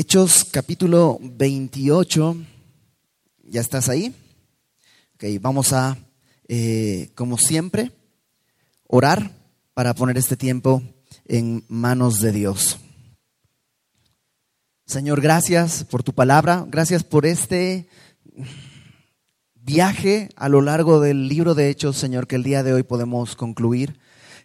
Hechos capítulo 28. ¿Ya estás ahí? Ok, vamos a, eh, como siempre, orar para poner este tiempo en manos de Dios. Señor, gracias por tu palabra, gracias por este viaje a lo largo del libro de Hechos, Señor, que el día de hoy podemos concluir.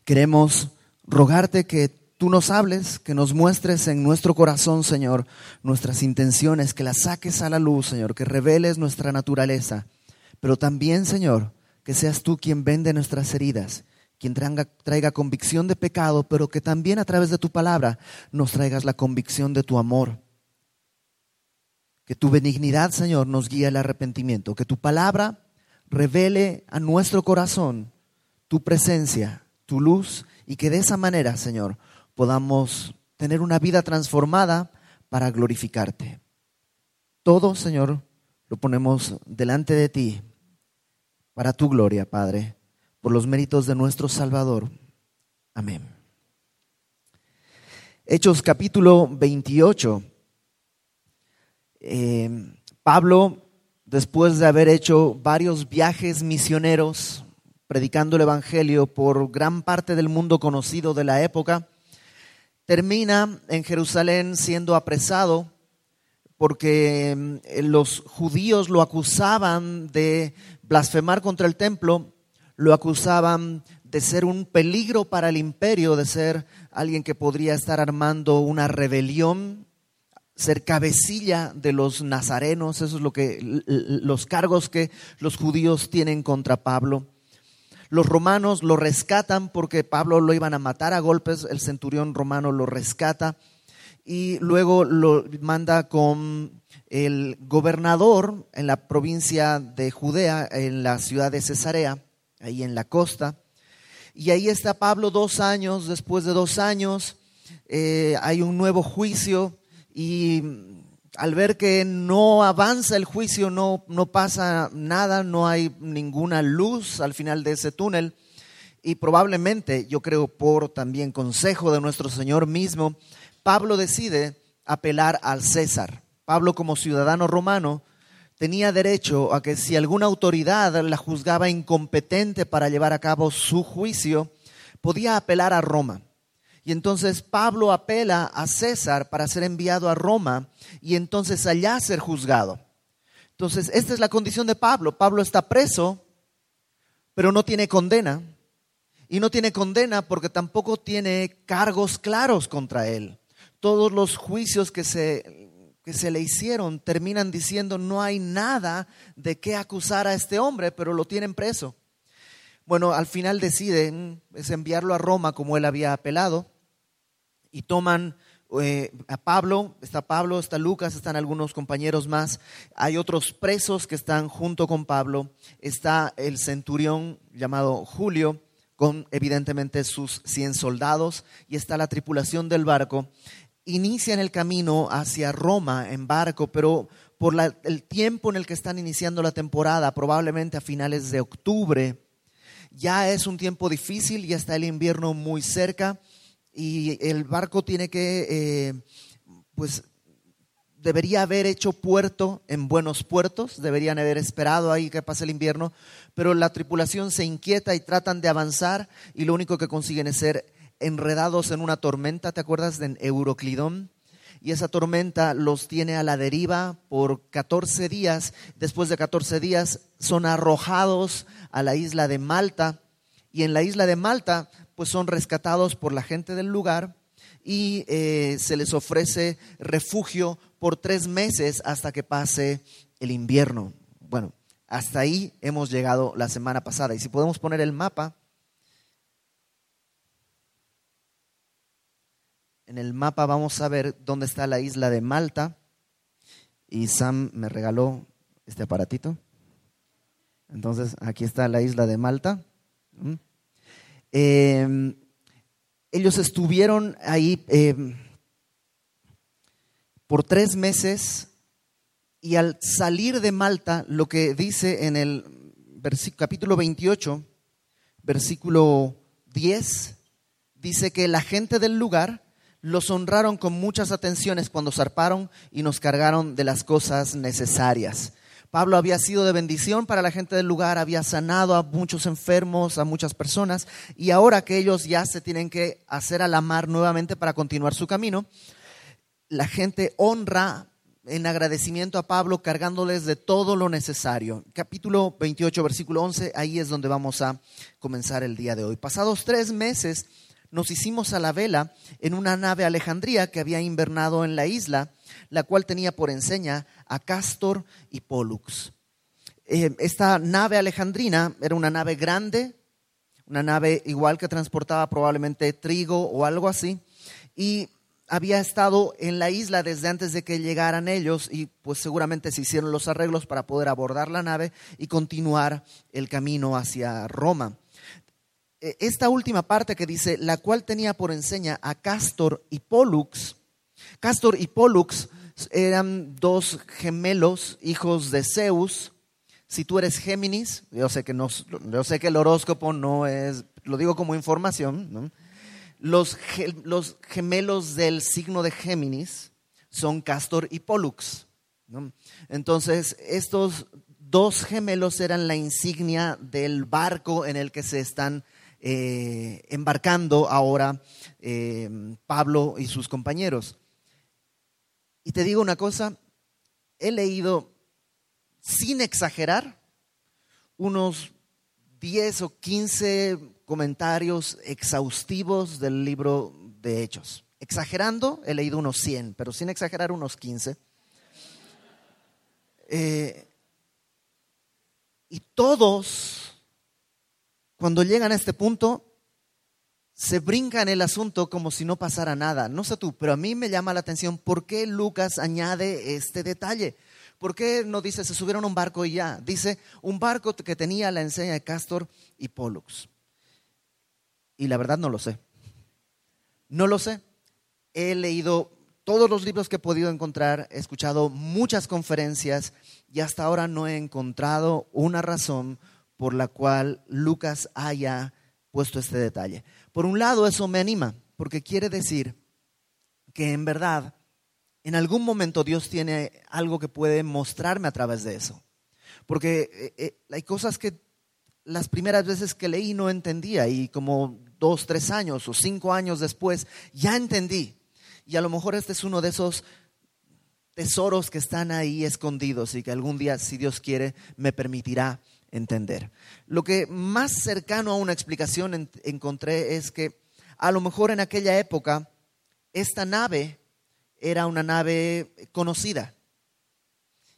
Queremos rogarte que tú nos hables, que nos muestres en nuestro corazón, Señor, nuestras intenciones, que las saques a la luz, Señor, que reveles nuestra naturaleza, pero también, Señor, que seas tú quien vende nuestras heridas, quien traiga, traiga convicción de pecado, pero que también a través de tu palabra nos traigas la convicción de tu amor. Que tu benignidad, Señor, nos guíe al arrepentimiento, que tu palabra revele a nuestro corazón tu presencia, tu luz, y que de esa manera, Señor, podamos tener una vida transformada para glorificarte. Todo, Señor, lo ponemos delante de ti para tu gloria, Padre, por los méritos de nuestro Salvador. Amén. Hechos capítulo 28. Eh, Pablo, después de haber hecho varios viajes misioneros, predicando el Evangelio por gran parte del mundo conocido de la época, termina en Jerusalén siendo apresado porque mm, los judíos lo acusaban de blasfemar contra el templo, lo acusaban de ser un peligro para el imperio, de ser alguien que podría estar armando una rebelión, ser cabecilla de los nazarenos, eso es lo que los cargos que los judíos tienen contra Pablo. Los romanos lo rescatan porque Pablo lo iban a matar a golpes, el centurión romano lo rescata y luego lo manda con el gobernador en la provincia de Judea, en la ciudad de Cesarea, ahí en la costa. Y ahí está Pablo dos años, después de dos años eh, hay un nuevo juicio y al ver que no avanza el juicio, no, no pasa nada, no hay ninguna luz al final de ese túnel, y probablemente, yo creo por también consejo de nuestro Señor mismo, Pablo decide apelar al César. Pablo como ciudadano romano tenía derecho a que si alguna autoridad la juzgaba incompetente para llevar a cabo su juicio, podía apelar a Roma. Y entonces Pablo apela a César para ser enviado a Roma y entonces allá ser juzgado. Entonces, esta es la condición de Pablo. Pablo está preso, pero no tiene condena. Y no tiene condena porque tampoco tiene cargos claros contra él. Todos los juicios que se, que se le hicieron terminan diciendo no hay nada de qué acusar a este hombre, pero lo tienen preso. Bueno, al final deciden es enviarlo a Roma como él había apelado y toman eh, a Pablo, está Pablo, está Lucas, están algunos compañeros más, hay otros presos que están junto con Pablo, está el centurión llamado Julio, con evidentemente sus 100 soldados, y está la tripulación del barco. Inician el camino hacia Roma en barco, pero por el tiempo en el que están iniciando la temporada, probablemente a finales de octubre, ya es un tiempo difícil, ya está el invierno muy cerca y el barco tiene que, eh, pues, debería haber hecho puerto en buenos puertos, deberían haber esperado ahí que pase el invierno, pero la tripulación se inquieta y tratan de avanzar y lo único que consiguen es ser enredados en una tormenta, ¿te acuerdas de Euroclidón? Y esa tormenta los tiene a la deriva por 14 días. Después de 14 días son arrojados a la isla de Malta. Y en la isla de Malta pues son rescatados por la gente del lugar y eh, se les ofrece refugio por tres meses hasta que pase el invierno. Bueno, hasta ahí hemos llegado la semana pasada. Y si podemos poner el mapa, en el mapa vamos a ver dónde está la isla de Malta. Y Sam me regaló este aparatito. Entonces, aquí está la isla de Malta. ¿Mm? Em, ellos estuvieron ahí em, por tres meses y al salir de Malta, lo que dice en el capítulo 28, versículo 10, dice que la gente del lugar los honraron con muchas atenciones cuando zarparon y nos cargaron de las cosas necesarias. Pablo había sido de bendición para la gente del lugar, había sanado a muchos enfermos, a muchas personas, y ahora que ellos ya se tienen que hacer a la mar nuevamente para continuar su camino, la gente honra en agradecimiento a Pablo cargándoles de todo lo necesario. Capítulo 28, versículo 11, ahí es donde vamos a comenzar el día de hoy. Pasados tres meses nos hicimos a la vela en una nave Alejandría que había invernado en la isla, la cual tenía por enseña a Castor y Pollux. Eh, esta nave alejandrina era una nave grande, una nave igual que transportaba probablemente trigo o algo así, y había estado en la isla desde antes de que llegaran ellos y pues seguramente se hicieron los arreglos para poder abordar la nave y continuar el camino hacia Roma. Eh, esta última parte que dice, la cual tenía por enseña a Castor y Pollux. Castor y Pollux eran dos gemelos, hijos de Zeus. Si tú eres Géminis, yo sé que, no, yo sé que el horóscopo no es, lo digo como información, los, los, gemelos del signo de Géminis son Castor y Pollux. Entonces, estos dos gemelos eran la insignia del barco en el que se están eh, embarcando ahora eh, Pablo y sus compañeros. Y te digo una cosa, he leído, sin exagerar, unos 10 o 15 comentarios exhaustivos del libro de Hechos. Exagerando, he leído unos 100, pero sin exagerar unos 15. Eh, y todos cuando llegan a este punto, se brincan el asunto como si no pasara nada. No sé tú, pero a mí me llama la atención por qué Lucas añade este detalle. ¿Por qué no dice se subieron a un barco y ya? Dice un barco que tenía la enseña de Castor y Pollux. Y la verdad no lo sé. No lo sé. He leído todos los libros que he podido encontrar, he escuchado muchas conferencias y hasta ahora no he encontrado una razón por la cual Lucas haya puesto este detalle. Por un lado, eso me anima, porque quiere decir que en verdad, en algún momento Dios tiene algo que puede mostrarme a través de eso. Porque eh, eh, hay cosas que las primeras veces que leí no entendía y como dos, tres años o cinco años después ya entendí. Y a lo mejor este es uno de esos tesoros que están ahí escondidos y que algún día, si Dios quiere, me permitirá entender. Lo que más cercano a una explicación encontré es que a lo mejor en aquella época esta nave era una nave conocida.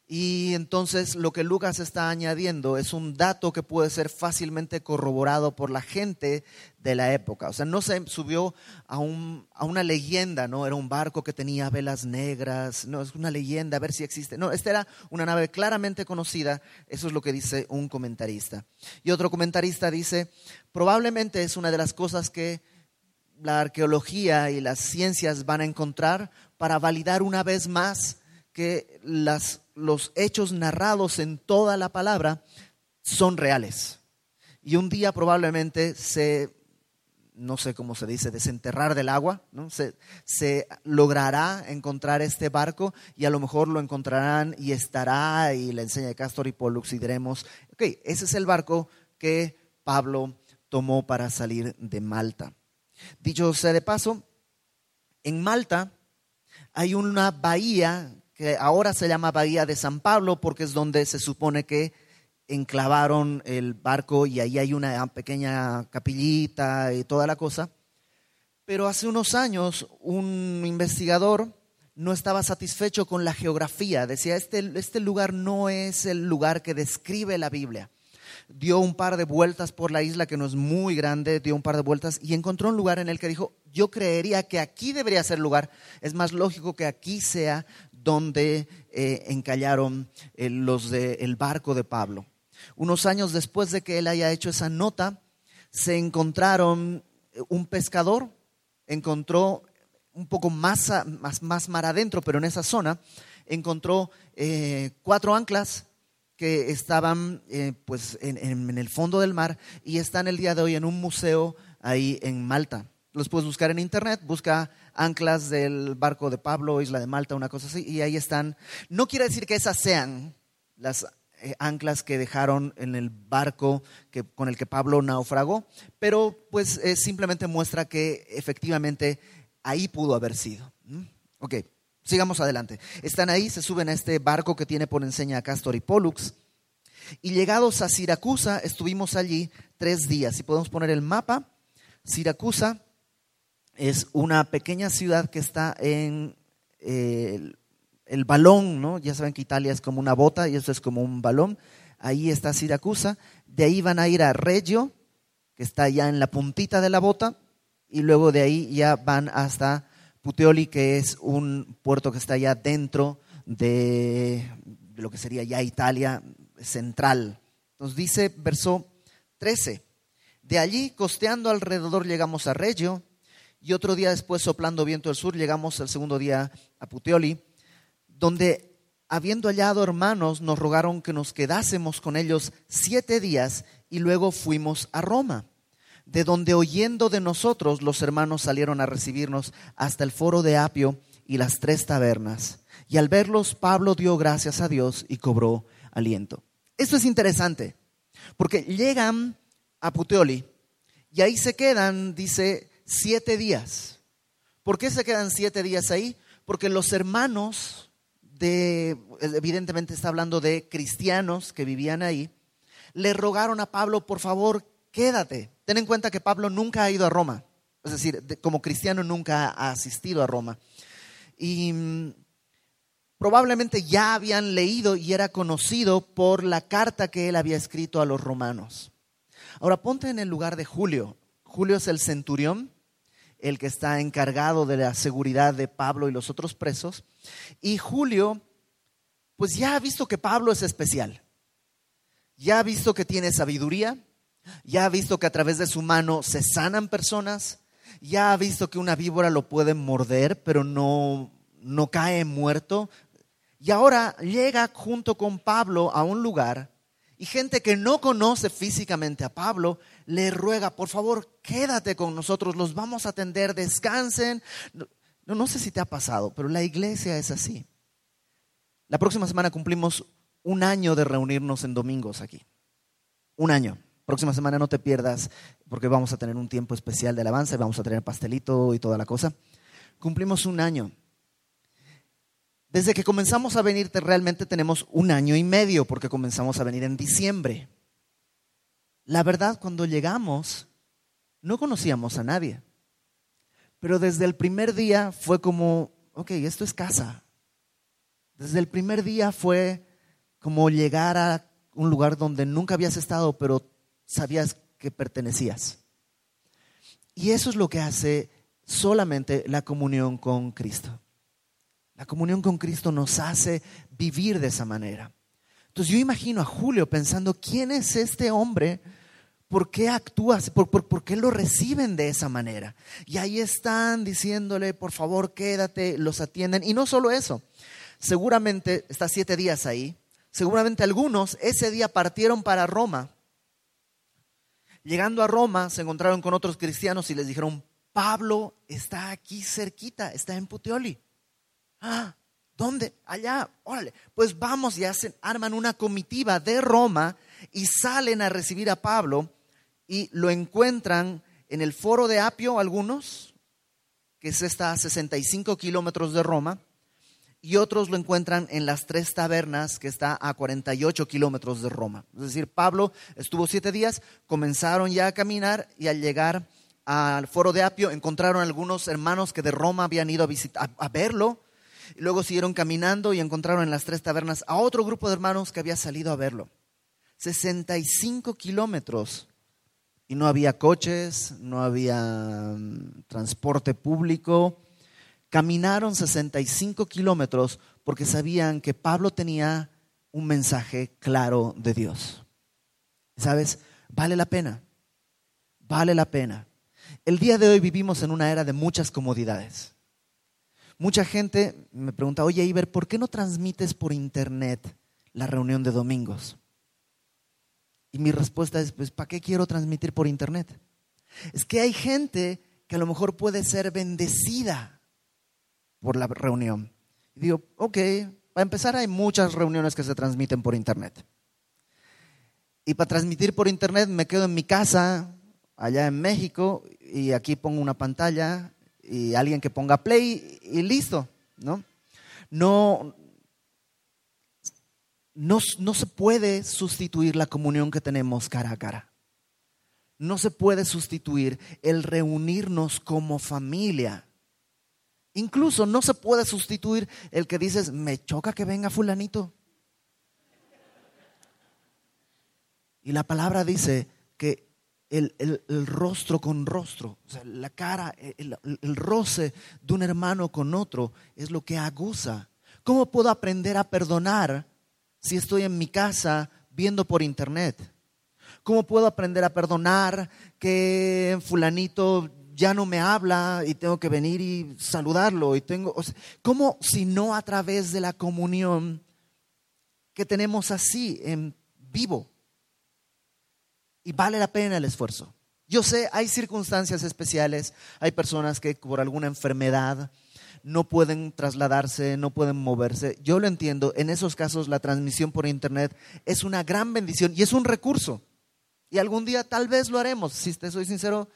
Y entonces lo que Lucas está añadiendo es un dato que puede ser fácilmente corroborado por la gente de la época. O sea, no se subió a, un, a una leyenda, ¿no? Era un barco que tenía velas negras, no, es una leyenda, a ver si existe. No, esta era una nave claramente conocida, eso es lo que dice un comentarista. Y otro comentarista dice, probablemente es una de las cosas que la arqueología y las ciencias van a encontrar para validar una vez más que los hechos narrados en toda la palabra son reales. Y un día probablemente se, no sé cómo se dice, desenterrar del agua, ¿no? se, se logrará encontrar este barco y a lo mejor lo encontrarán y estará y le enseña Castor y Pollux y diremos, ok, ese es el barco que Pablo tomó para salir de Malta. Dicho sea de paso, en Malta hay una bahía que ahora se llama Bahía de San Pablo porque es donde se supone que enclavaron el barco y ahí hay una pequeña capillita y toda la cosa. Pero hace unos años un investigador no estaba satisfecho con la geografía. Decía, este, este lugar no es el lugar que describe la Biblia dio un par de vueltas por la isla, que no es muy grande, dio un par de vueltas y encontró un lugar en el que dijo, yo creería que aquí debería ser lugar, es más lógico que aquí sea donde eh, encallaron eh, los del barco de Pablo. Unos años después de que él haya hecho esa nota, se encontraron eh, un pescador, encontró un poco más, más, más mar adentro, pero en esa zona, encontró cuatro anclas que estaban pues en, el fondo del mar y están el día de hoy en un museo ahí en Malta. los puedes buscar en internet, busca anclas del barco de Pablo, Isla de Malta, una cosa así, y ahí están. No quiere decir que esas sean las eh, anclas que dejaron en el barco que, con el que Pablo naufragó, pero pues simplemente muestra que efectivamente ahí pudo haber sido. Ok, sigamos adelante. Están ahí, se suben a este barco que tiene por enseña a Castor y Pollux, y llegados a Siracusa, estuvimos allí tres días. Si podemos poner el mapa, Siracusa es una pequeña ciudad que está en eh, el, balón, ¿no? Ya saben que Italia es como una bota y esto es como un balón. Ahí está Siracusa. De ahí van a ir a Reggio, que está ya en la puntita de la bota, y luego de ahí ya van hasta Puteoli, que es un puerto que está ya dentro de lo que sería ya Italia central. Nos dice verso 13. De allí, costeando alrededor, llegamos a Reggio y otro día después, soplando viento del sur, llegamos el segundo día a Puteoli, donde, habiendo hallado hermanos, nos rogaron que nos quedásemos con ellos siete días y luego fuimos a Roma, de donde oyendo de nosotros los hermanos salieron a recibirnos hasta el foro de Apio y las tres tabernas. Y al verlos, Pablo dio gracias a Dios y cobró aliento. Esto es interesante, porque llegan a Puteoli y ahí se quedan, dice, siete días. ¿Por qué se quedan siete días ahí? Porque los hermanos de, evidentemente está hablando de cristianos que vivían ahí, le rogaron a Pablo, por favor, quédate. Ten en cuenta que Pablo nunca ha ido a Roma, es decir, como cristiano nunca ha asistido a Roma. Y mm, probablemente ya habían leído y era conocido por la carta que él había escrito a los romanos. Ahora ponte en el lugar de Julio. Julio es el centurión el que está encargado de la seguridad de Pablo y los otros presos. Y Julio, pues ya ha visto que Pablo es especial. Ya ha visto que tiene sabiduría. Ya ha visto que a través de su mano se sanan personas. Ya ha visto que una víbora lo puede morder, pero no, no cae muerto. Y ahora llega junto con Pablo a un lugar y gente que no conoce físicamente a Pablo le ruega, por favor, quédate con nosotros, los vamos a atender, descansen. No, no sé si te ha pasado, pero la iglesia es así. La próxima semana cumplimos un año de reunirnos en domingos aquí. Un año. Próxima semana no te pierdas porque vamos a tener un tiempo especial de alabanza y vamos a tener pastelito y toda la cosa. Cumplimos un año. Desde que comenzamos a venir realmente tenemos un año y medio porque comenzamos a venir en diciembre. La verdad, cuando llegamos, no conocíamos a nadie. Pero desde el primer día fue como, ok, esto es casa. Desde el primer día fue como llegar a un lugar donde nunca habías estado, pero sabías que pertenecías. Y eso es lo que hace solamente la comunión con Cristo. La comunión con Cristo nos hace vivir de esa manera. Entonces yo imagino a Julio pensando, ¿quién es este hombre? ¿Por qué actúa? ¿Por, por, qué lo reciben de esa manera? Y ahí están diciéndole, por favor, quédate, los atienden. Y no solo eso, seguramente está siete días ahí, seguramente algunos ese día partieron para Roma. Llegando a Roma se encontraron con otros cristianos y les dijeron, Pablo está aquí cerquita, está en Puteoli. Ah, ¿dónde? Allá, órale. Pues vamos y hacen, arman una comitiva de Roma y salen a recibir a Pablo y lo encuentran en el foro de Apio algunos, que es esta a 65 kilómetros de Roma, y otros lo encuentran en las tres tabernas, que está a 48 kilómetros de Roma. Es decir, Pablo estuvo siete días, comenzaron ya a caminar y al llegar al foro de Apio encontraron algunos hermanos que de Roma habían ido a, visitar, a verlo luego siguieron caminando y encontraron en las tres tabernas a otro grupo de hermanos que había salido a verlo. 65 kilómetros. Y no había coches, no había mm, transporte público. Caminaron 65 kilómetros porque sabían que Pablo tenía un mensaje claro de Dios. ¿Sabes? Vale la pena. Vale la pena. El día de hoy vivimos en una era de muchas comodidades. Mucha gente me pregunta, oye Iber, ¿por qué no transmites por internet la reunión de domingos? Y mi respuesta es, pues, ¿para qué quiero transmitir por internet? Es que hay gente que a lo mejor puede ser bendecida por la reunión. Digo, ok, para empezar hay muchas reuniones que se transmiten por internet. Y para transmitir por internet me quedo en mi casa, allá en México, y aquí pongo una pantalla y alguien que ponga play y listo, ¿no? No, no, no se puede sustituir la comunión que tenemos cara a cara. No se puede sustituir el reunirnos como familia. Incluso no se puede sustituir el que dices, me choca que venga fulanito. Y la palabra dice que el, rostro con rostro, la cara, el, el roce de un hermano con otro es lo que aguza. ¿Cómo puedo aprender a perdonar si estoy en mi casa viendo por internet? ¿Cómo puedo aprender a perdonar que fulanito ya no me habla y tengo que venir y saludarlo? Y tengo, ¿Cómo si no a través de la comunión que tenemos así en vivo? Y vale la pena el esfuerzo. Yo sé, hay circunstancias especiales, hay personas que por alguna enfermedad no pueden trasladarse, no pueden moverse. Yo lo entiendo, en esos casos la transmisión por internet es una gran bendición y es un recurso. Y algún día tal vez lo haremos, si te soy sincero,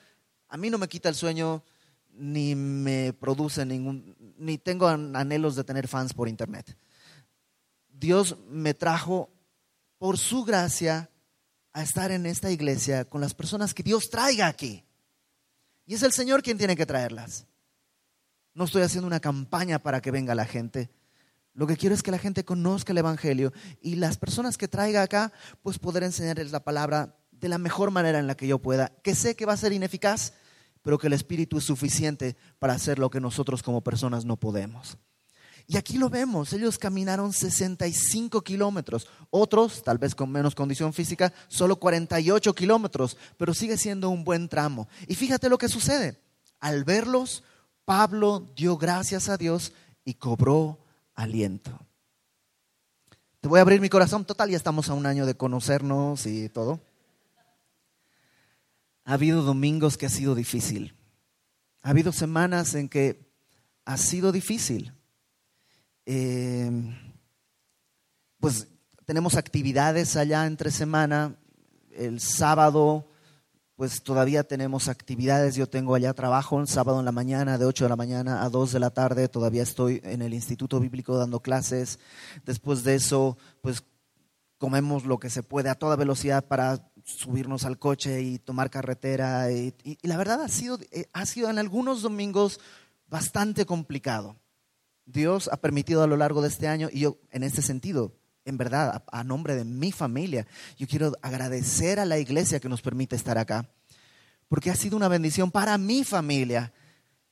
a mí no me quita el sueño ni me produce ningún, ni tengo anhelos de tener fans por internet. Dios me trajo por su gracia a estar en esta iglesia con las personas que Dios traiga aquí. Y es el Señor quien tiene que traerlas. No estoy haciendo una campaña para que venga la gente. Lo que quiero es que la gente conozca el Evangelio y las personas que traiga acá, pues poder enseñarles la palabra de la mejor manera en la que yo pueda. Que sé que va a ser ineficaz, pero que el Espíritu es suficiente para hacer lo que nosotros como personas no podemos. Y aquí lo vemos, ellos caminaron 65 kilómetros, otros, tal vez con menos condición física, solo 48 kilómetros, pero sigue siendo un buen tramo. Y fíjate lo que sucede. Al verlos, Pablo dio gracias a Dios y cobró aliento. Te voy a abrir mi corazón total, ya estamos a un año de conocernos y todo. Ha habido domingos que ha sido difícil. Ha habido semanas en que ha sido difícil. Em, pues tenemos actividades allá entre semana. El sábado, pues todavía tenemos actividades. Yo tengo allá trabajo el sábado en la mañana, de 8 de la mañana a 2 de la tarde. Todavía estoy en el Instituto Bíblico dando clases. Después de eso, pues comemos lo que se puede a toda velocidad para subirnos al coche y tomar carretera. Y, y la verdad ha sido, eh, ha sido en algunos domingos bastante complicado. Dios ha permitido a lo largo de este año, y yo en este sentido, en verdad, a, nombre de mi familia, yo quiero agradecer a la iglesia que nos permite estar acá, porque ha sido una bendición para mi familia,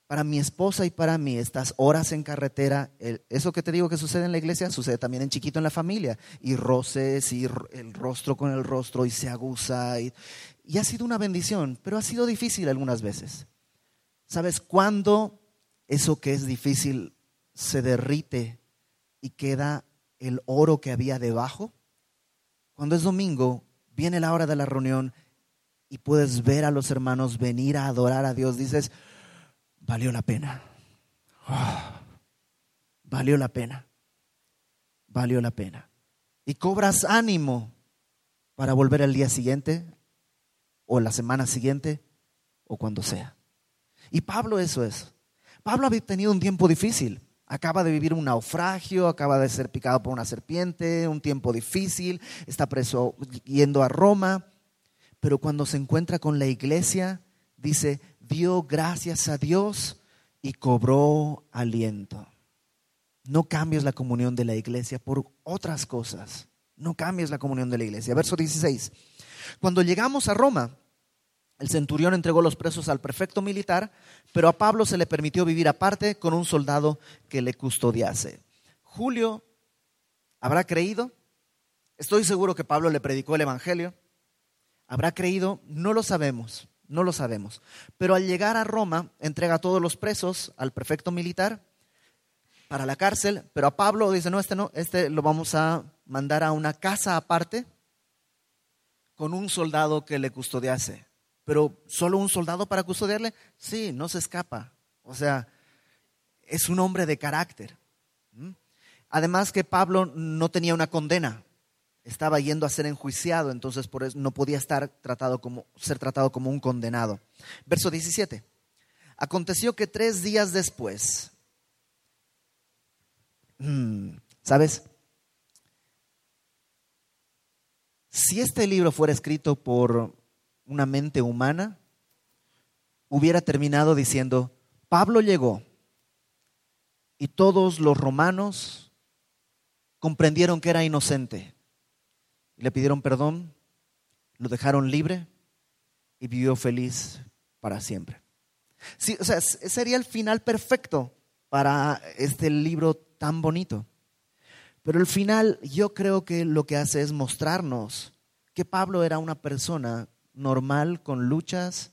para mi esposa y para mí, estas horas en carretera, eso que te digo que sucede en la iglesia, sucede también en chiquito en la familia, y roces, y el rostro con el rostro, y se aguza, y, y ha sido una bendición, pero ha sido difícil algunas veces. ¿Sabes cuándo eso que es difícil se derrite y queda el oro que había debajo. Cuando es domingo, viene la hora de la reunión y puedes ver a los hermanos venir a adorar a Dios, dices, valió la pena. Ah, valió la pena. Valió la pena. Y cobras ánimo para volver al día siguiente o la semana siguiente o cuando sea. Y Pablo eso es. Pablo había tenido un tiempo difícil. Acaba de vivir un naufragio, acaba de ser picado por una serpiente, un tiempo difícil, está preso yendo a Roma, pero cuando se encuentra con la iglesia, dice, dio gracias a Dios y cobró aliento. No cambies la comunión de la iglesia por otras cosas. No cambies la comunión de la iglesia. Verso 16. Cuando llegamos a Roma, el centurión entregó los presos al prefecto militar, pero a Pablo se le permitió vivir aparte con un soldado que le custodiase. Julio habrá creído. Estoy seguro que Pablo le predicó el Evangelio. ¿Habrá creído? No lo sabemos, no lo sabemos. Pero al llegar a Roma, entrega a todos los presos al prefecto militar para la cárcel, pero a Pablo dice, no, este no, este lo vamos a mandar a una casa aparte con un soldado que le custodiase pero solo un soldado para custodiarle, sí, no se escapa. O sea, es un hombre de carácter. Además que Pablo no tenía una condena, estaba yendo a ser enjuiciado, entonces por eso no podía estar tratado como, ser tratado como un condenado. Verso 17. Aconteció que tres días después, mm, ¿sabes? Si este libro fuera escrito por una mente humana, hubiera terminado diciendo, Pablo llegó y todos los romanos comprendieron que era inocente. Le pidieron perdón, lo dejaron libre y vivió feliz para siempre. Sí, o sea, sería el final perfecto para este libro tan bonito. Pero el final yo creo que lo que hace es mostrarnos que Pablo era una persona normal con luchas,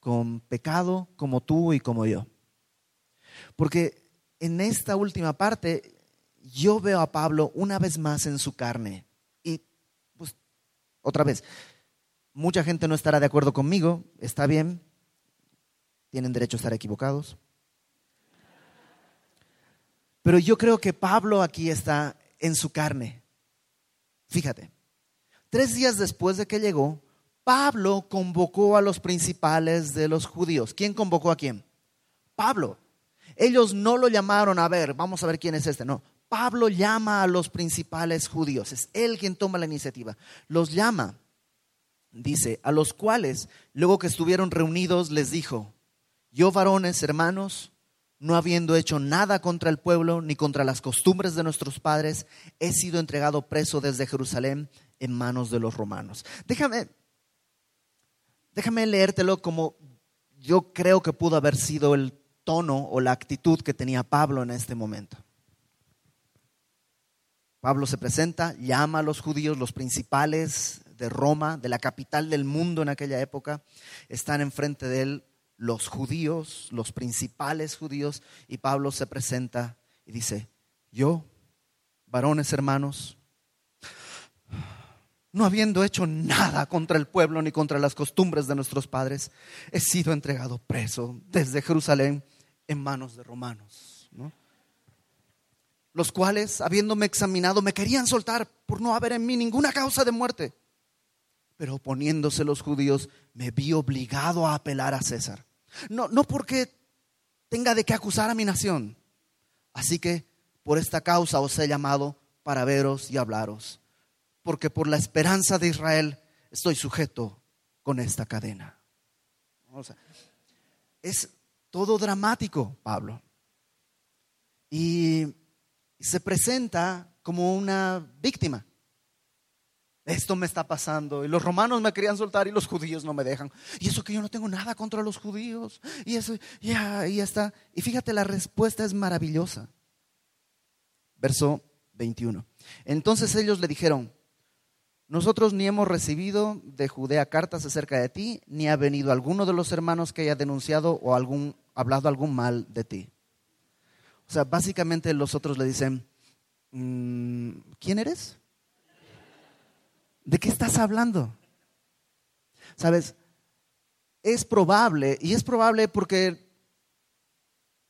con pecado, como tú y como yo. Porque en esta última parte yo veo a Pablo una vez más en su carne. Y pues otra vez, mucha gente no estará de acuerdo conmigo, está bien, tienen derecho a estar equivocados. Pero yo creo que Pablo aquí está en su carne. Fíjate, tres días después de que llegó, Pablo convocó a los principales de los judíos. ¿Quién convocó a quién? Pablo. Ellos no lo llamaron a ver, vamos a ver quién es este, no. Pablo llama a los principales judíos, es él quien toma la iniciativa. Los llama, dice, a los cuales, luego que estuvieron reunidos, les dijo, yo varones, hermanos, no habiendo hecho nada contra el pueblo ni contra las costumbres de nuestros padres, he sido entregado preso desde Jerusalén en manos de los romanos. Déjame, déjame leértelo como yo creo que pudo haber sido el tono o la actitud que tenía Pablo en este momento. Pablo se presenta, llama a los judíos, los principales de Roma, de la capital del mundo en aquella época, están enfrente de él los judíos, los principales judíos, y Pablo se presenta y dice, yo, varones hermanos, no habiendo hecho nada contra el pueblo ni contra las costumbres de nuestros padres, he sido entregado preso desde Jerusalén en manos de romanos, los cuales, habiéndome examinado, me querían soltar por no haber en mí ninguna causa de muerte. Pero oponiéndose los judíos, me vi obligado a apelar a César. No, no porque tenga de qué acusar a mi nación. Así que por esta causa os he llamado para veros y hablaros. Porque por la esperanza de Israel estoy sujeto con esta cadena. es todo dramático, Pablo. Y se presenta como una víctima. Esto me está pasando. Y los romanos me querían soltar y los judíos no me dejan. Y eso que yo no tengo nada contra los judíos. Y eso, ya, y ya está. Y fíjate, la respuesta es maravillosa. Verso 21. Entonces ellos le dijeron, nosotros ni hemos recibido de Judea cartas acerca de ti, ni ha venido alguno de los hermanos que haya denunciado o algún, hablado algún mal de ti. O sea, básicamente los otros le dicen, mm, ¿quién eres? ¿De qué estás hablando? Sabes, es probable, y es probable porque,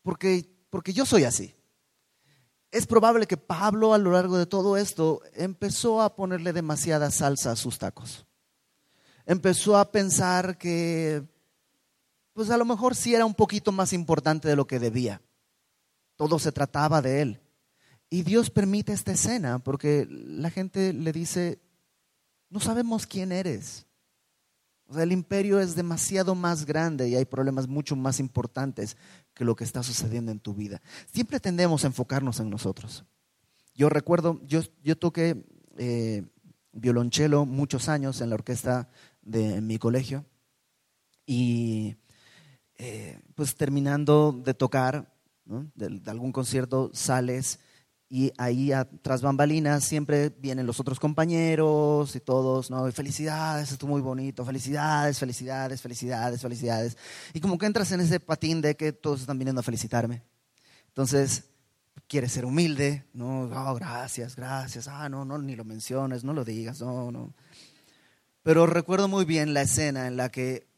porque, porque yo soy así. Es probable que Pablo a lo largo de todo esto empezó a ponerle demasiada salsa a sus tacos. Empezó a pensar que, pues a lo mejor sí era un poquito más importante de lo que debía. Todo se trataba de él. Y Dios permite esta escena porque la gente le dice, no sabemos quién eres. El imperio es demasiado más grande y hay problemas mucho más importantes que lo que está sucediendo en tu vida. Siempre tendemos a enfocarnos en nosotros. Yo recuerdo, yo, yo toqué eh, violonchelo muchos años en la orquesta de mi colegio y eh, pues terminando de tocar de algún concierto sales y ahí tras bambalinas siempre vienen los otros compañeros y todos, ¿no? felicidades, esto muy bonito, felicidades, felicidades, felicidades, felicidades. Y como que entras en ese patín de que todos están viniendo a felicitarme. Entonces, quieres ser humilde, no, oh, gracias, gracias, ah, no, no, ni lo menciones, no lo digas, no, no. Pero recuerdo muy bien la escena en la que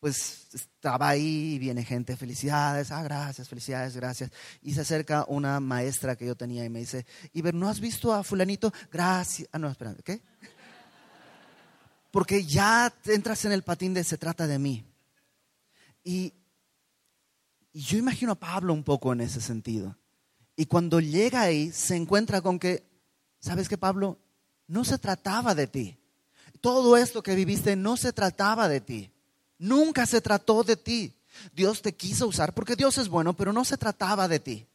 pues estaba ahí y viene gente, felicidades, ah, gracias, felicidades, gracias. Y se acerca una maestra que yo tenía y me dice, Iber, ¿no has visto a fulanito? Gracias. Ah, no, espera, ¿qué? Porque ya entras en el patín de se trata de mí. Y, y yo imagino a Pablo un poco en ese sentido. Y cuando llega ahí, se encuentra con que, ¿sabes qué, Pablo? No se trataba de ti. Todo esto que viviste no se trataba de ti. Nunca se trató de ti. Dios te quiso usar porque Dios es bueno, pero no se trataba de ti.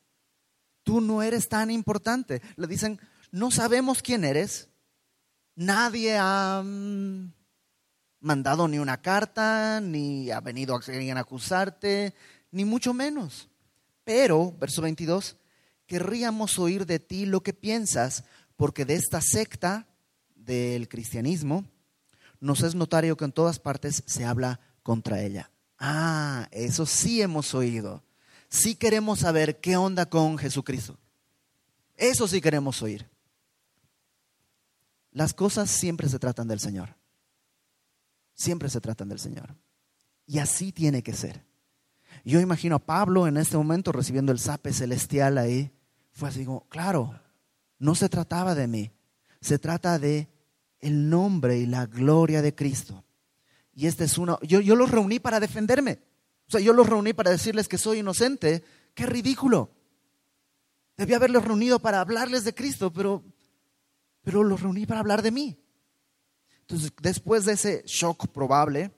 Tú no eres tan importante. Le dicen, no sabemos quién eres. Nadie ha mm, mandado ni una carta, ni ha venido a alguien a acusarte, ni mucho menos. Pero, verso 22, querríamos oír de ti lo que piensas, porque de esta secta del cristianismo nos es notario que en todas partes se habla contra ella. Ah, eso sí hemos oído. Sí queremos saber qué onda con Jesucristo. Eso sí queremos oír. Las cosas siempre se tratan del Señor. Siempre se tratan del Señor. Y así tiene que ser. Yo imagino a Pablo en este momento recibiendo el sape celestial ahí fue así claro, no se trataba de mí, se trata de el nombre y la gloria de Cristo. Y este es uno, yo, yo los reuní para defenderme. O sea, yo los reuní para decirles que soy inocente. Qué ridículo. Debía haberlos reunido para hablarles de Cristo, pero, pero los reuní para hablar de mí. Entonces, después de ese shock probable,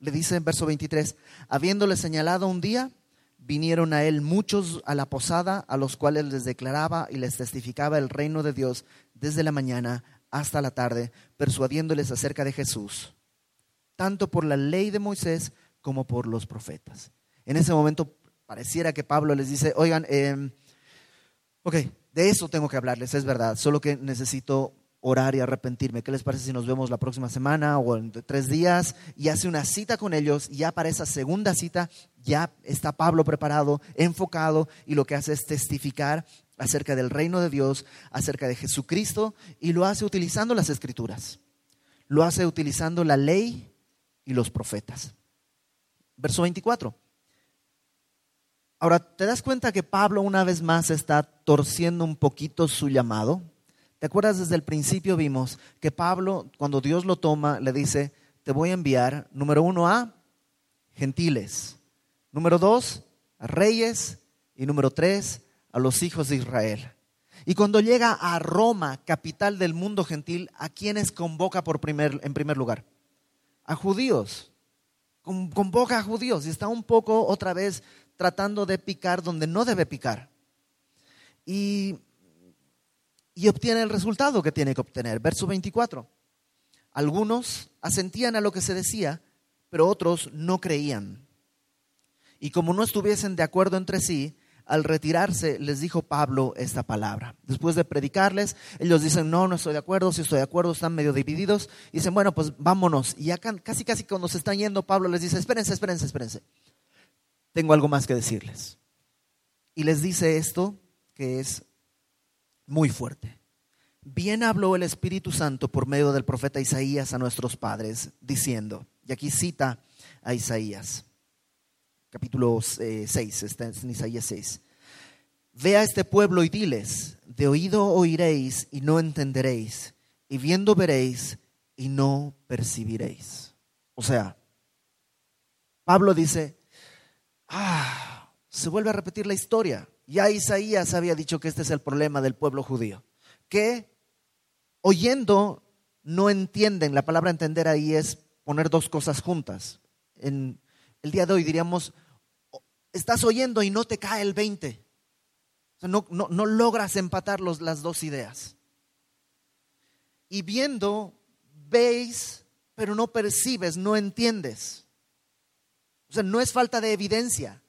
le dice en verso 23, habiéndole señalado un día, vinieron a él muchos a la posada, a los cuales les declaraba y les testificaba el reino de Dios desde la mañana hasta la tarde, persuadiéndoles acerca de Jesús, tanto por la ley de Moisés como por los profetas. En ese momento pareciera que Pablo les dice, oigan, eh, ok, de eso tengo que hablarles, es verdad, solo que necesito orar y arrepentirme. ¿Qué les parece si nos vemos la próxima semana o en tres días? Y hace una cita con ellos ya para esa segunda cita ya está Pablo preparado, enfocado y lo que hace es testificar acerca del reino de Dios, acerca de Jesucristo y lo hace utilizando las escrituras. Lo hace utilizando la ley y los profetas. Verso 24. Ahora, ¿te das cuenta que Pablo una vez más está torciendo un poquito su llamado? ¿Te acuerdas desde el principio vimos que Pablo, cuando Dios lo toma, le dice, te voy a enviar, número uno, a gentiles, número dos, a reyes, y número tres, a los hijos de Israel. Y cuando llega a Roma, capital del mundo gentil, ¿a quiénes convoca por primer, en primer lugar? A judíos. Convoca a judíos y está un poco otra vez tratando de picar donde no debe picar. Y y obtiene el resultado que tiene que obtener. Verso 24. Algunos asentían a lo que se decía, pero otros no creían. Y como no estuviesen de acuerdo entre sí, al retirarse les dijo Pablo esta palabra. Después de predicarles, ellos dicen, no, no estoy de acuerdo, si estoy de acuerdo, están medio divididos. Y dicen, bueno, pues vámonos. Y ya casi, casi cuando se están yendo, Pablo les dice, espérense, espérense, espérense. Tengo algo más que decirles. Y les dice esto que es muy fuerte. Bien habló el Espíritu Santo por medio del profeta Isaías a nuestros padres, diciendo, y aquí cita a Isaías, capítulo 6, eh, está en Isaías 6. Ve a este pueblo y diles, de oído oiréis y no entenderéis, y viendo veréis y no percibiréis. O sea, Pablo dice, ah, se vuelve a repetir la historia. Ya Isaías había dicho que este es el problema del pueblo judío, que oyendo no entienden. La palabra entender ahí es poner dos cosas juntas. En el día de hoy diríamos, estás oyendo y no te cae el 20. no, no, logras empatar las dos ideas. Y viendo, veis, pero no percibes, no entiendes. O sea, no es falta de evidencia.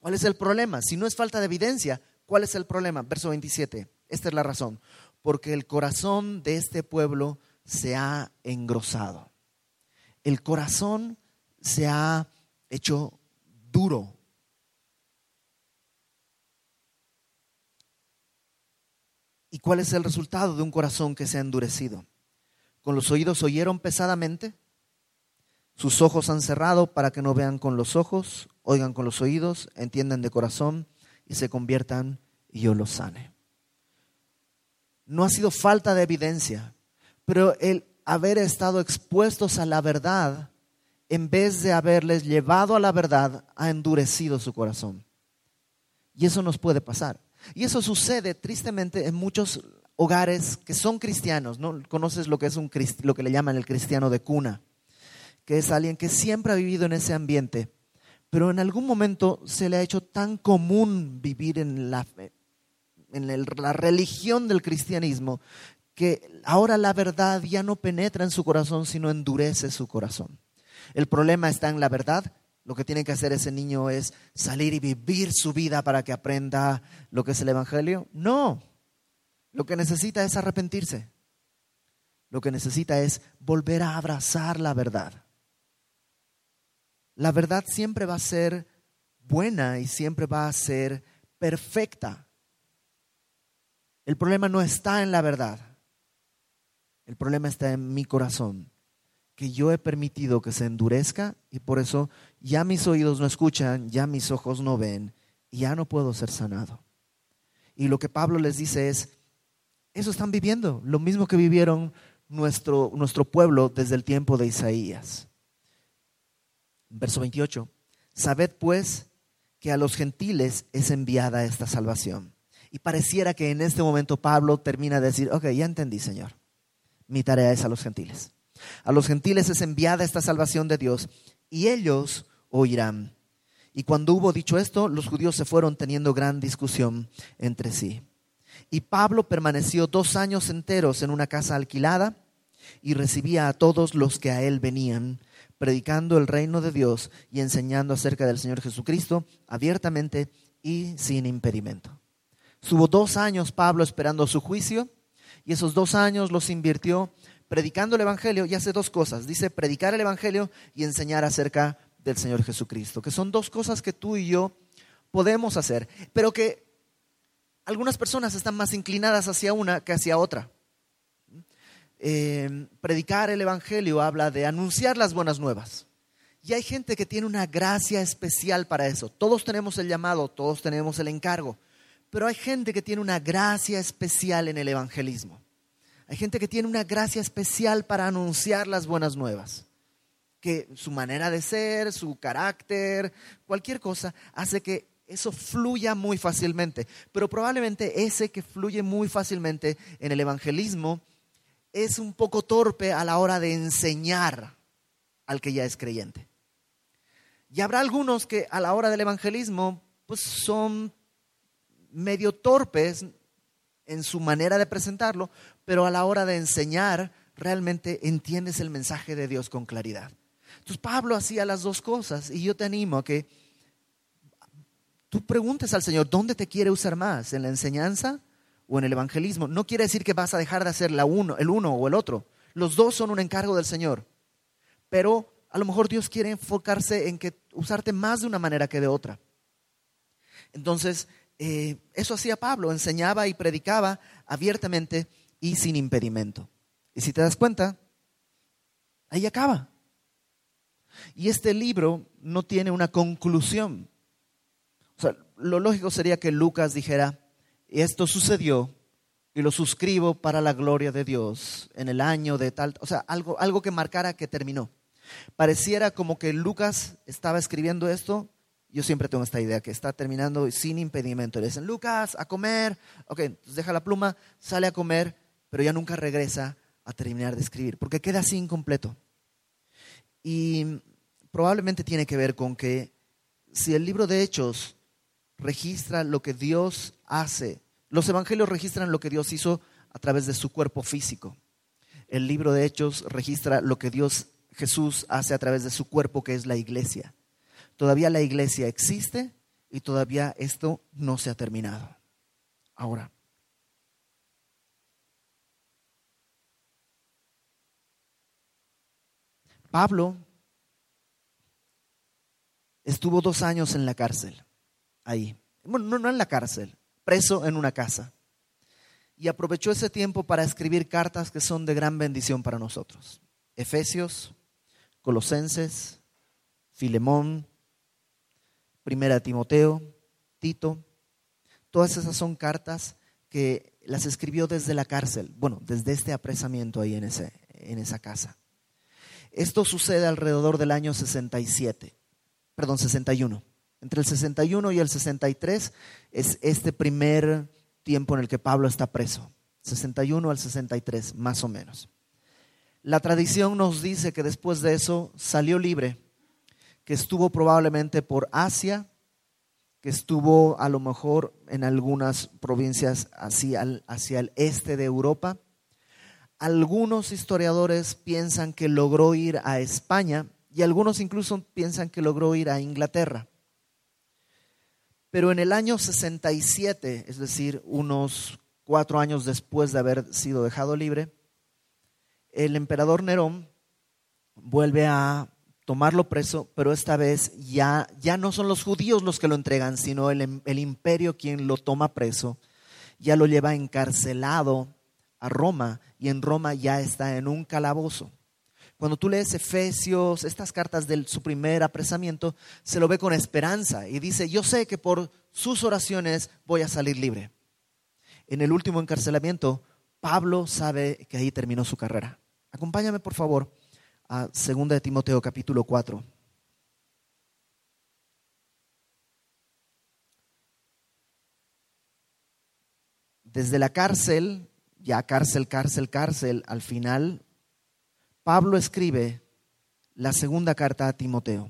¿Cuál es el problema? Si no es falta de evidencia, ¿cuál es el problema? Verso 27. Esta es la razón. Porque el corazón de este pueblo se ha engrosado. El corazón se ha hecho duro. ¿Y cuál es el resultado de un corazón que se ha endurecido? Con los oídos oyeron pesadamente, Sus ojos han cerrado para que no vean con los ojos, oigan con los oídos, entiendan de corazón y se conviertan y yo los sane. No ha sido falta de evidencia, pero el haber estado expuestos a la verdad, en vez de haberles llevado a la verdad, ha endurecido su corazón. Y eso nos puede pasar. Y eso sucede tristemente en muchos hogares que son cristianos, ¿no? Conoces lo que es un lo que le llaman el cristiano de cuna, que es alguien que siempre ha vivido en ese ambiente, pero en algún momento se le ha hecho tan común vivir en la en la religión del cristianismo que ahora la verdad ya no penetra en su corazón, sino endurece su corazón. El problema está en la verdad, lo que tiene que hacer ese niño es salir y vivir su vida para que aprenda lo que es el Evangelio. No, lo que necesita es arrepentirse. Lo que necesita es volver a abrazar la verdad. La verdad siempre va a ser buena y siempre va a ser perfecta. El problema no está en la verdad. El problema está en mi corazón que yo he permitido que se endurezca y por eso ya mis oídos no escuchan, ya mis ojos no ven y ya no puedo ser sanado. Y lo que Pablo les dice es, eso están viviendo, lo mismo que vivieron nuestro, nuestro pueblo desde el tiempo de Isaías. Verso 28, sabed pues que a los gentiles es enviada esta salvación. Y pareciera que en este momento Pablo termina de decir, ok, ya entendí, Señor, mi tarea es a los gentiles. A los gentiles es enviada esta salvación de Dios y ellos oirán. Y cuando hubo dicho esto, los judíos se fueron teniendo gran discusión entre sí. Y Pablo permaneció dos años enteros en una casa alquilada y recibía a todos los que a él venían, predicando el reino de Dios y enseñando acerca del Señor Jesucristo abiertamente y sin impedimento. Estuvo dos años Pablo esperando su juicio y esos dos años los invirtió predicando el Evangelio y hace dos cosas. Dice predicar el Evangelio y enseñar acerca del Señor Jesucristo, que son dos cosas que tú y yo podemos hacer, pero que algunas personas están más inclinadas hacia una que hacia otra. Eh, predicar el Evangelio habla de anunciar las buenas nuevas. Y hay gente que tiene una gracia especial para eso. Todos tenemos el llamado, todos tenemos el encargo, pero hay gente que tiene una gracia especial en el evangelismo. Hay gente que tiene una gracia especial para anunciar las buenas nuevas, que su manera de ser, su carácter, cualquier cosa hace que eso fluya muy fácilmente. Pero probablemente ese que fluye muy fácilmente en el evangelismo es un poco torpe a la hora de enseñar al que ya es creyente. Y habrá algunos que a la hora del evangelismo pues son medio torpes en su manera de presentarlo, pero a la hora de enseñar realmente entiendes el mensaje de Dios con claridad. Entonces Pablo hacía las dos cosas y yo te animo a que tú preguntes al Señor, ¿dónde te quiere usar más? ¿En la enseñanza o en el evangelismo? No quiere decir que vas a dejar de hacer la uno, el uno o el otro. Los dos son un encargo del Señor. Pero a lo mejor Dios quiere enfocarse en que usarte más de una manera que de otra. Entonces, eh, eso hacía Pablo, enseñaba y predicaba abiertamente y sin impedimento. Y si te das cuenta, ahí acaba. Y este libro no tiene una conclusión. O sea, lo lógico sería que Lucas dijera, esto sucedió y lo suscribo para la gloria de Dios en el año de tal, o sea, algo, algo que marcara que terminó. Pareciera como que Lucas estaba escribiendo esto yo siempre tengo esta idea que está terminando sin impedimento. Le dicen, Lucas, a comer. Ok, entonces deja la pluma, sale a comer, pero ya nunca regresa a terminar de escribir, porque queda así incompleto. Y probablemente tiene que ver con que si el libro de Hechos registra lo que Dios hace, los evangelios registran lo que Dios hizo a través de su cuerpo físico. El libro de Hechos registra lo que Dios Jesús hace a través de su cuerpo, que es la iglesia. Todavía la iglesia existe y todavía esto no se ha terminado. Ahora, Pablo estuvo dos años en la cárcel, ahí. Bueno, no, no en la cárcel, preso en una casa. Y aprovechó ese tiempo para escribir cartas que son de gran bendición para nosotros. Efesios, Colosenses, Filemón, Primera Timoteo, Tito. Todas esas son cartas que las escribió desde la cárcel, bueno, desde este apresamiento ahí en, ese, en esa casa. Esto sucede alrededor del año 67, perdón, 61. Entre el 61 y el 63 es este primer tiempo en el que Pablo está preso. 61 al 63, más o menos. La tradición nos dice que después de eso salió libre, que estuvo probablemente por Asia, que estuvo a lo mejor en algunas provincias hacia el, hacia el este de Europa. Algunos historiadores piensan que logró ir a España y algunos incluso piensan que logró ir a Inglaterra. Pero en el año 67, es decir, unos cuatro años después de haber sido dejado libre, el emperador Nerón vuelve a tomarlo preso, pero esta vez ya, ya no son los judíos los que lo entregan, sino el, el imperio quien lo toma preso, ya lo lleva encarcelado a Roma y en Roma ya está en un calabozo. Cuando tú lees Efesios, estas cartas de su primer apresamiento, se lo ve con esperanza y dice, yo sé que por sus oraciones voy a salir libre. En el último encarcelamiento, Pablo sabe que ahí terminó su carrera. Acompáñame, por favor, a 2 de Timoteo capítulo 4. Desde la cárcel, ya cárcel, cárcel, cárcel, al final Pablo escribe la segunda carta a Timoteo.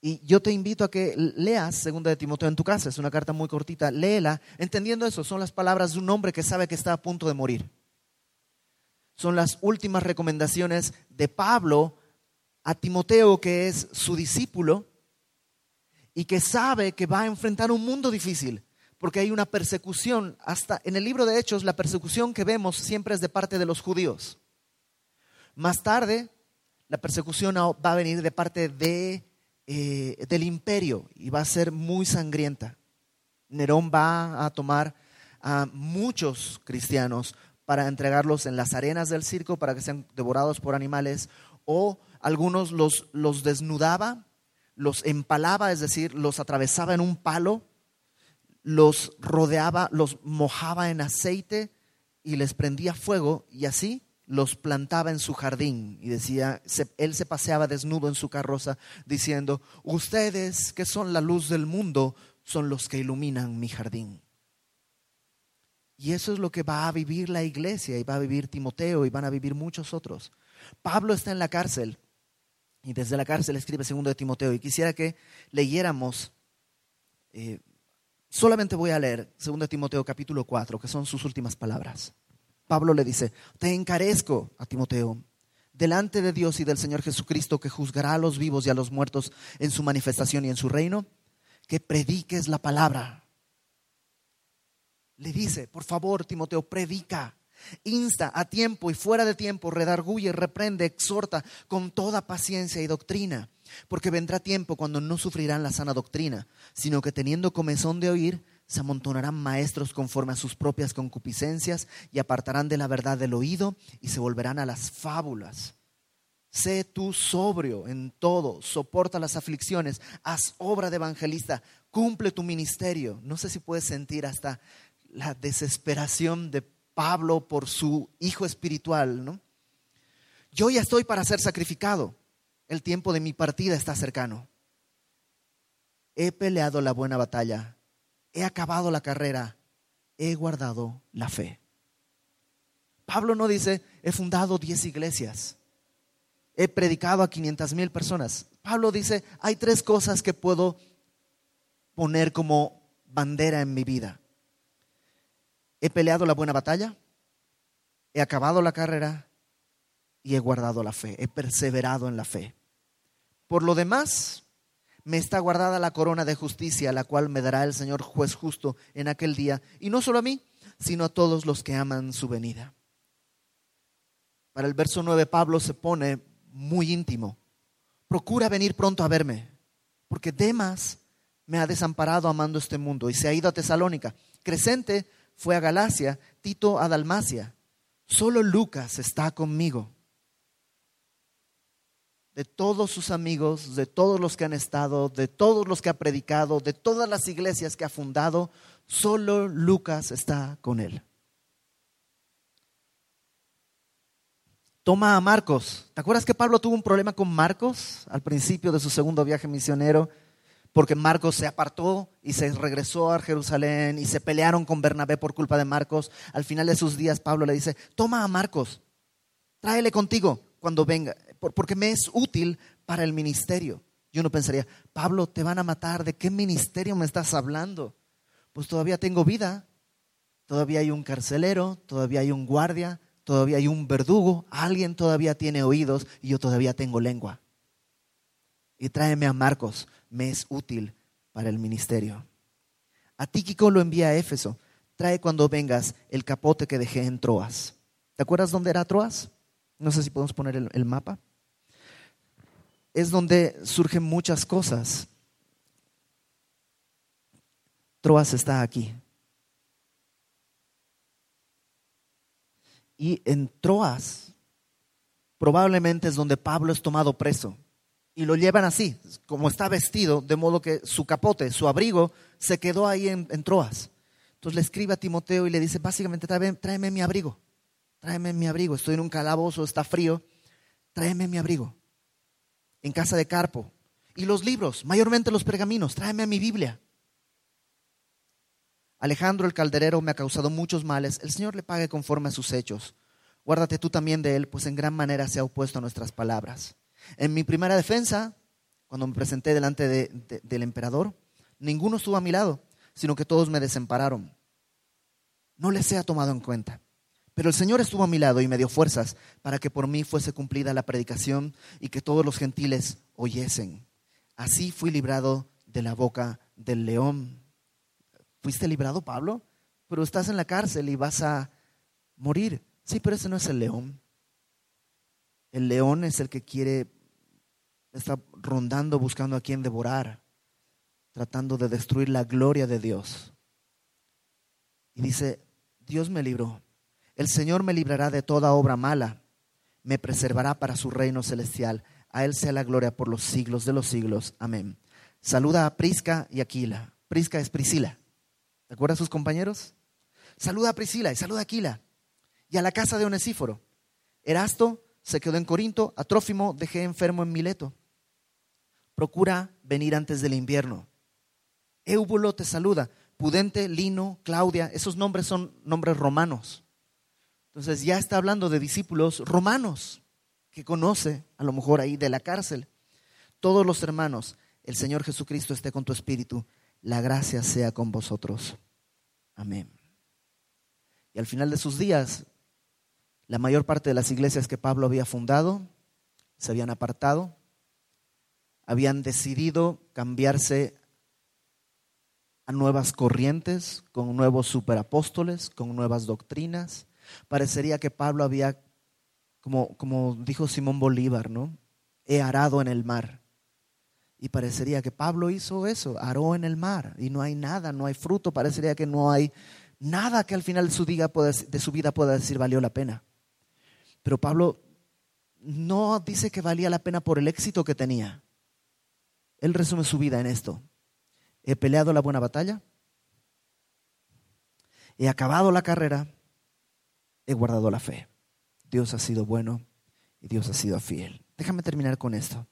Y yo te invito a que leas segunda de Timoteo en tu casa, es una carta muy cortita, léela, entendiendo eso, son las palabras de un hombre que sabe que está a punto de morir. Son las últimas recomendaciones de Pablo a Timoteo, que es su discípulo, y que sabe que va a enfrentar un mundo difícil, porque hay una persecución, hasta en el libro de Hechos, la persecución que vemos siempre es de parte de los judíos. Más tarde, la persecución va a venir de parte de, eh, del imperio y va a ser muy sangrienta. Nerón va a tomar a muchos cristianos para entregarlos en las arenas del circo para que sean devorados por animales o algunos los, los desnudaba, los empalaba, es decir, los atravesaba en un palo, los rodeaba, los mojaba en aceite y les prendía fuego y así los plantaba en su jardín y decía, él se paseaba desnudo en su carroza diciendo, ustedes que son la luz del mundo son los que iluminan mi jardín. Y eso es lo que va a vivir la iglesia y va a vivir Timoteo y van a vivir muchos otros. Pablo está en la cárcel y desde la cárcel escribe segundo de Timoteo y quisiera que leyéramos, eh, solamente voy a leer segundo de Timoteo capítulo 4, que son sus últimas palabras. Pablo le dice, te encarezco a Timoteo delante de Dios y del Señor Jesucristo que juzgará a los vivos y a los muertos en su manifestación y en su reino, que prediques la palabra. Le dice, por favor, Timoteo, predica, insta a tiempo y fuera de tiempo, redarguye, reprende, exhorta con toda paciencia y doctrina, porque vendrá tiempo cuando no sufrirán la sana doctrina, sino que teniendo comezón de oír, se amontonarán maestros conforme a sus propias concupiscencias y apartarán de la verdad del oído y se volverán a las fábulas. Sé tú sobrio en todo, soporta las aflicciones, haz obra de evangelista, cumple tu ministerio. No sé si puedes sentir hasta la desesperación de Pablo por su hijo espiritual, ¿no? Yo ya estoy para ser sacrificado. El tiempo de mi partida está cercano. He peleado la buena batalla he acabado la carrera, he guardado la fe. Pablo no dice, he fundado 10 iglesias, he predicado a 500 mil personas. Pablo dice, hay tres cosas que puedo poner como bandera en mi vida. He peleado la buena batalla, he acabado la carrera y he guardado la fe, he perseverado en la fe. Por lo demás, me está guardada la corona de justicia, la cual me dará el Señor juez justo en aquel día, y no solo a mí, sino a todos los que aman su venida. Para el verso 9 Pablo se pone muy íntimo. Procura venir pronto a verme, porque Demas me ha desamparado amando este mundo y se ha ido a Tesalónica. Crescente fue a Galacia, Tito a Dalmacia. Solo Lucas está conmigo. de todos sus amigos, de todos los que han estado, de todos los que ha predicado, de todas las iglesias que ha fundado, solo Lucas está con él. Toma a Marcos. ¿Te acuerdas que Pablo tuvo un problema con Marcos al principio de su segundo viaje misionero? Porque Marcos se apartó y se regresó a Jerusalén y se pelearon con Bernabé por culpa de Marcos. Al final de sus días Pablo le dice, toma a Marcos, tráele contigo cuando venga, porque me es útil para el ministerio. Yo no pensaría, Pablo, te van a matar, ¿de qué ministerio me estás hablando? Pues todavía tengo vida, todavía hay un carcelero, todavía hay un guardia, todavía hay un verdugo, alguien todavía tiene oídos y yo todavía tengo lengua. Y tráeme a Marcos, me es útil para el ministerio. A Tíquico lo envía a Éfeso. Trae cuando vengas el capote que dejé en Troas. ¿Te acuerdas dónde era Troas? No sé si podemos poner el, el mapa. Es donde surgen muchas cosas. Troas está aquí. Y en Troas probablemente es donde Pablo es tomado preso. Y lo llevan así, como está vestido, de modo que su capote, su abrigo, se quedó ahí en, Troas. Entonces le escribe a Timoteo y le dice, básicamente, tráeme, mi abrigo, tráeme mi abrigo, estoy en un calabozo, está frío, tráeme mi abrigo. En casa de Carpo. Y los libros, mayormente los pergaminos, tráeme mi Biblia. Alejandro el calderero me ha causado muchos males, el Señor le pague conforme a sus hechos. Guárdate tú también de él, pues en gran manera se ha opuesto a nuestras palabras. En mi primera defensa, cuando me presenté delante del emperador, ninguno estuvo a mi lado, sino que todos me desampararon. No les sea tomado en cuenta. Pero el Señor estuvo a mi lado y me dio fuerzas para que por mí fuese cumplida la predicación y que todos los gentiles oyesen. Así fui librado de la boca del león. ¿Fuiste librado, Pablo? Pero estás en la cárcel y vas a morir. Sí, pero ese no es el león. El león es el que quiere, está rondando buscando a quien devorar, tratando de destruir la gloria de Dios. Y dice, Dios me libró. El Señor me librará de toda obra mala, me preservará para su reino celestial. A Él sea la gloria por los siglos de los siglos. Amén. Saluda a Prisca y Aquila. Prisca es Priscila. ¿Te acuerdas sus compañeros? Saluda a Priscila y saluda a Aquila. Y a la casa de Onesíforo. Erasto se quedó en Corinto, a Trófimo dejé enfermo en Mileto. Procura venir antes del invierno. Éubulo te saluda. Pudente, Lino, Claudia, esos nombres son nombres romanos. Entonces ya está hablando de discípulos romanos que conoce, a lo mejor ahí de la cárcel. Todos los hermanos, el Señor Jesucristo esté con tu espíritu la gracia sea con vosotros. Amén. Y al final de sus días, la mayor parte de las iglesias que Pablo había fundado se habían apartado, habían decidido cambiarse a nuevas corrientes, con nuevos superapóstoles, con nuevas doctrinas. Parecería que Pablo había, como, como dijo Simón Bolívar, ¿no? He arado en el mar. Y parecería que Pablo hizo eso, aró en el mar y no hay nada, no hay fruto, parecería que no hay nada que al final de su, de su vida pueda decir valió la pena. Pero Pablo no dice que valía la pena por el éxito que tenía. Él resume su vida en esto. He peleado la buena batalla, he acabado la carrera, he guardado la fe. Dios ha sido bueno y Dios ha sido fiel. Déjame terminar con esto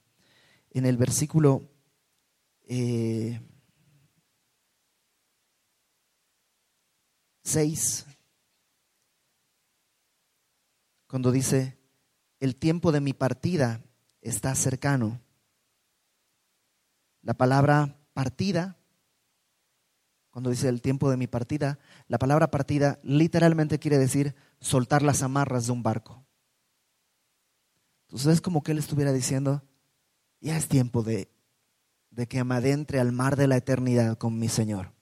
en el versículo eh, 6, cuando dice, el tiempo de mi partida está cercano. La palabra partida, cuando dice el tiempo de mi partida, la palabra partida literalmente quiere decir soltar las amarras de un barco. Entonces es como que él estuviera diciendo, ya es tiempo de, que me adentre al mar de la eternidad con mi Señor.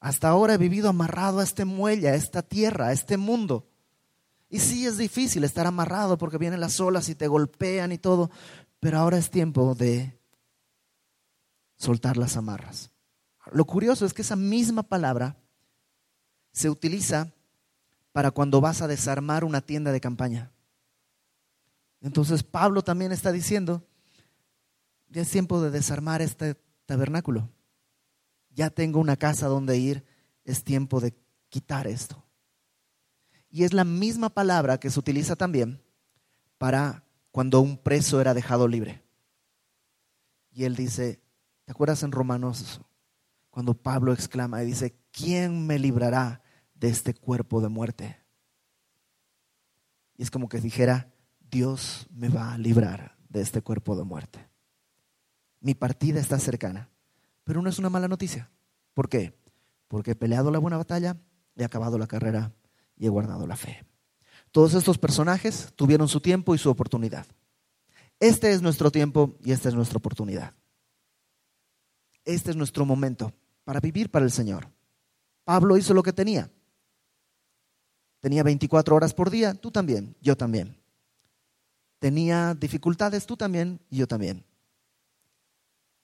Hasta ahora he vivido amarrado a este muelle, a esta tierra, a este mundo. Y sí es difícil estar amarrado porque vienen las olas y te golpean y todo, pero ahora es tiempo de soltar las amarras. Lo curioso es que esa misma palabra se utiliza para cuando vas a desarmar una tienda de campaña. Entonces Pablo también está diciendo, ya es tiempo de desarmar este tabernáculo. Ya tengo una casa donde ir, es tiempo de quitar esto. Y es la misma palabra que se utiliza también para cuando un preso era dejado libre. Y él dice, ¿te acuerdas en Romanos cuando Pablo exclama y dice, ¿quién me librará de este cuerpo de muerte? Y es como que dijera, Dios me va a librar de este cuerpo de muerte. Mi partida está cercana, pero no es una mala noticia. ¿Por qué? Porque he peleado la buena batalla, he acabado la carrera y he guardado la fe. Todos estos personajes tuvieron su tiempo y su oportunidad. Este es nuestro tiempo y esta es nuestra oportunidad. Este es nuestro momento para vivir para el Señor. Pablo hizo lo que tenía. Tenía 24 horas por día, tú también, yo también. Tenía dificultades, tú también y yo también.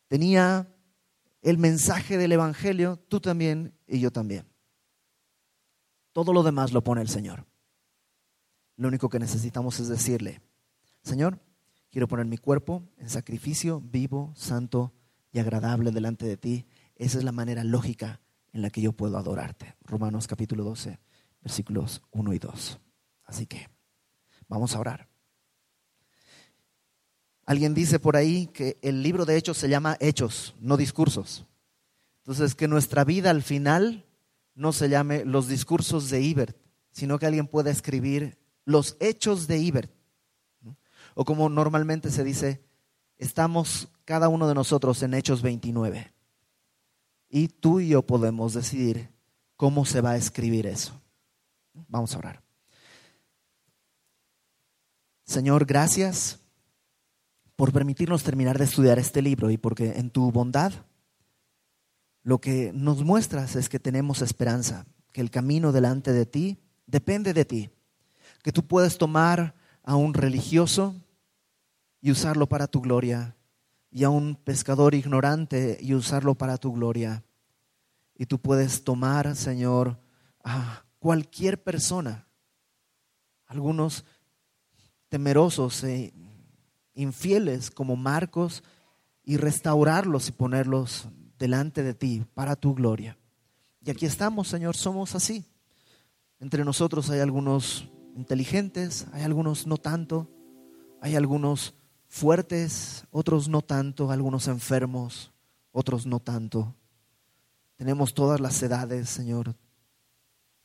Tenía el mensaje del Evangelio, tú también y yo también. Todo lo demás lo pone el Señor. Lo único que necesitamos es decirle, Señor, quiero poner mi cuerpo en sacrificio vivo, santo y agradable delante de ti. Esa es la manera lógica en la que yo puedo adorarte. Romanos capítulo 12, versículos 1 y 2. Así que vamos a orar. Alguien dice por ahí que el libro de Hechos se llama Hechos, no discursos. Entonces, que nuestra vida al final no se llame los discursos de Ibert, sino que alguien pueda escribir los hechos de Ibert. O como normalmente se dice, estamos cada uno de nosotros en Hechos 29. Y tú y yo podemos decidir cómo se va a escribir eso. Vamos a orar. Señor, gracias por permitirnos terminar de estudiar este libro y porque en tu bondad lo que nos muestras es que tenemos esperanza, que el camino delante de ti depende de ti, que tú puedes tomar a un religioso y usarlo para tu gloria, y a un pescador ignorante y usarlo para tu gloria. Y tú puedes tomar, Señor, a cualquier persona, algunos temerosos e infieles como Marcos y restaurarlos y ponerlos delante de ti para tu gloria. Y aquí estamos, Señor, somos así. Entre nosotros hay algunos inteligentes, hay algunos no tanto, hay algunos fuertes, otros no tanto, algunos enfermos, otros no tanto. Tenemos todas las edades, Señor.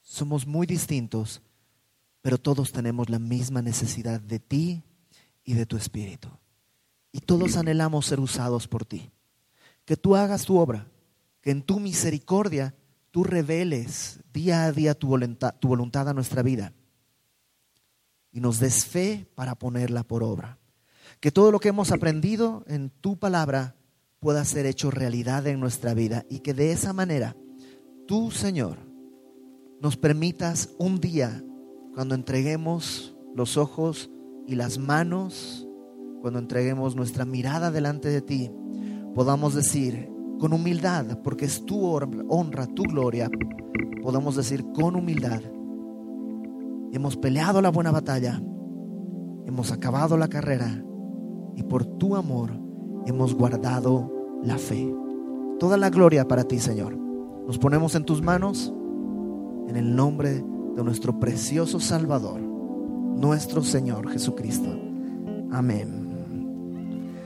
Somos muy distintos, pero todos tenemos la misma necesidad de ti y de tu Espíritu. Y todos anhelamos ser usados por ti. Que tú hagas tu obra, que en tu misericordia tú reveles día a día tu voluntad, tu voluntad a nuestra vida y nos des fe para ponerla por obra. Que todo lo que hemos aprendido en tu palabra pueda ser hecho realidad en nuestra vida y que de esa manera tú, Señor, nos permitas un día, cuando entreguemos los ojos y las manos, cuando entreguemos nuestra mirada delante de ti, podamos decir con humildad, porque es tu honra, tu gloria, podamos decir con humildad, hemos peleado la buena batalla, hemos acabado la carrera y por tu amor hemos guardado la fe. Toda la gloria para ti, Señor. Nos ponemos en tus manos en el nombre de nuestro precioso Salvador nuestro Señor Jesucristo. Amén.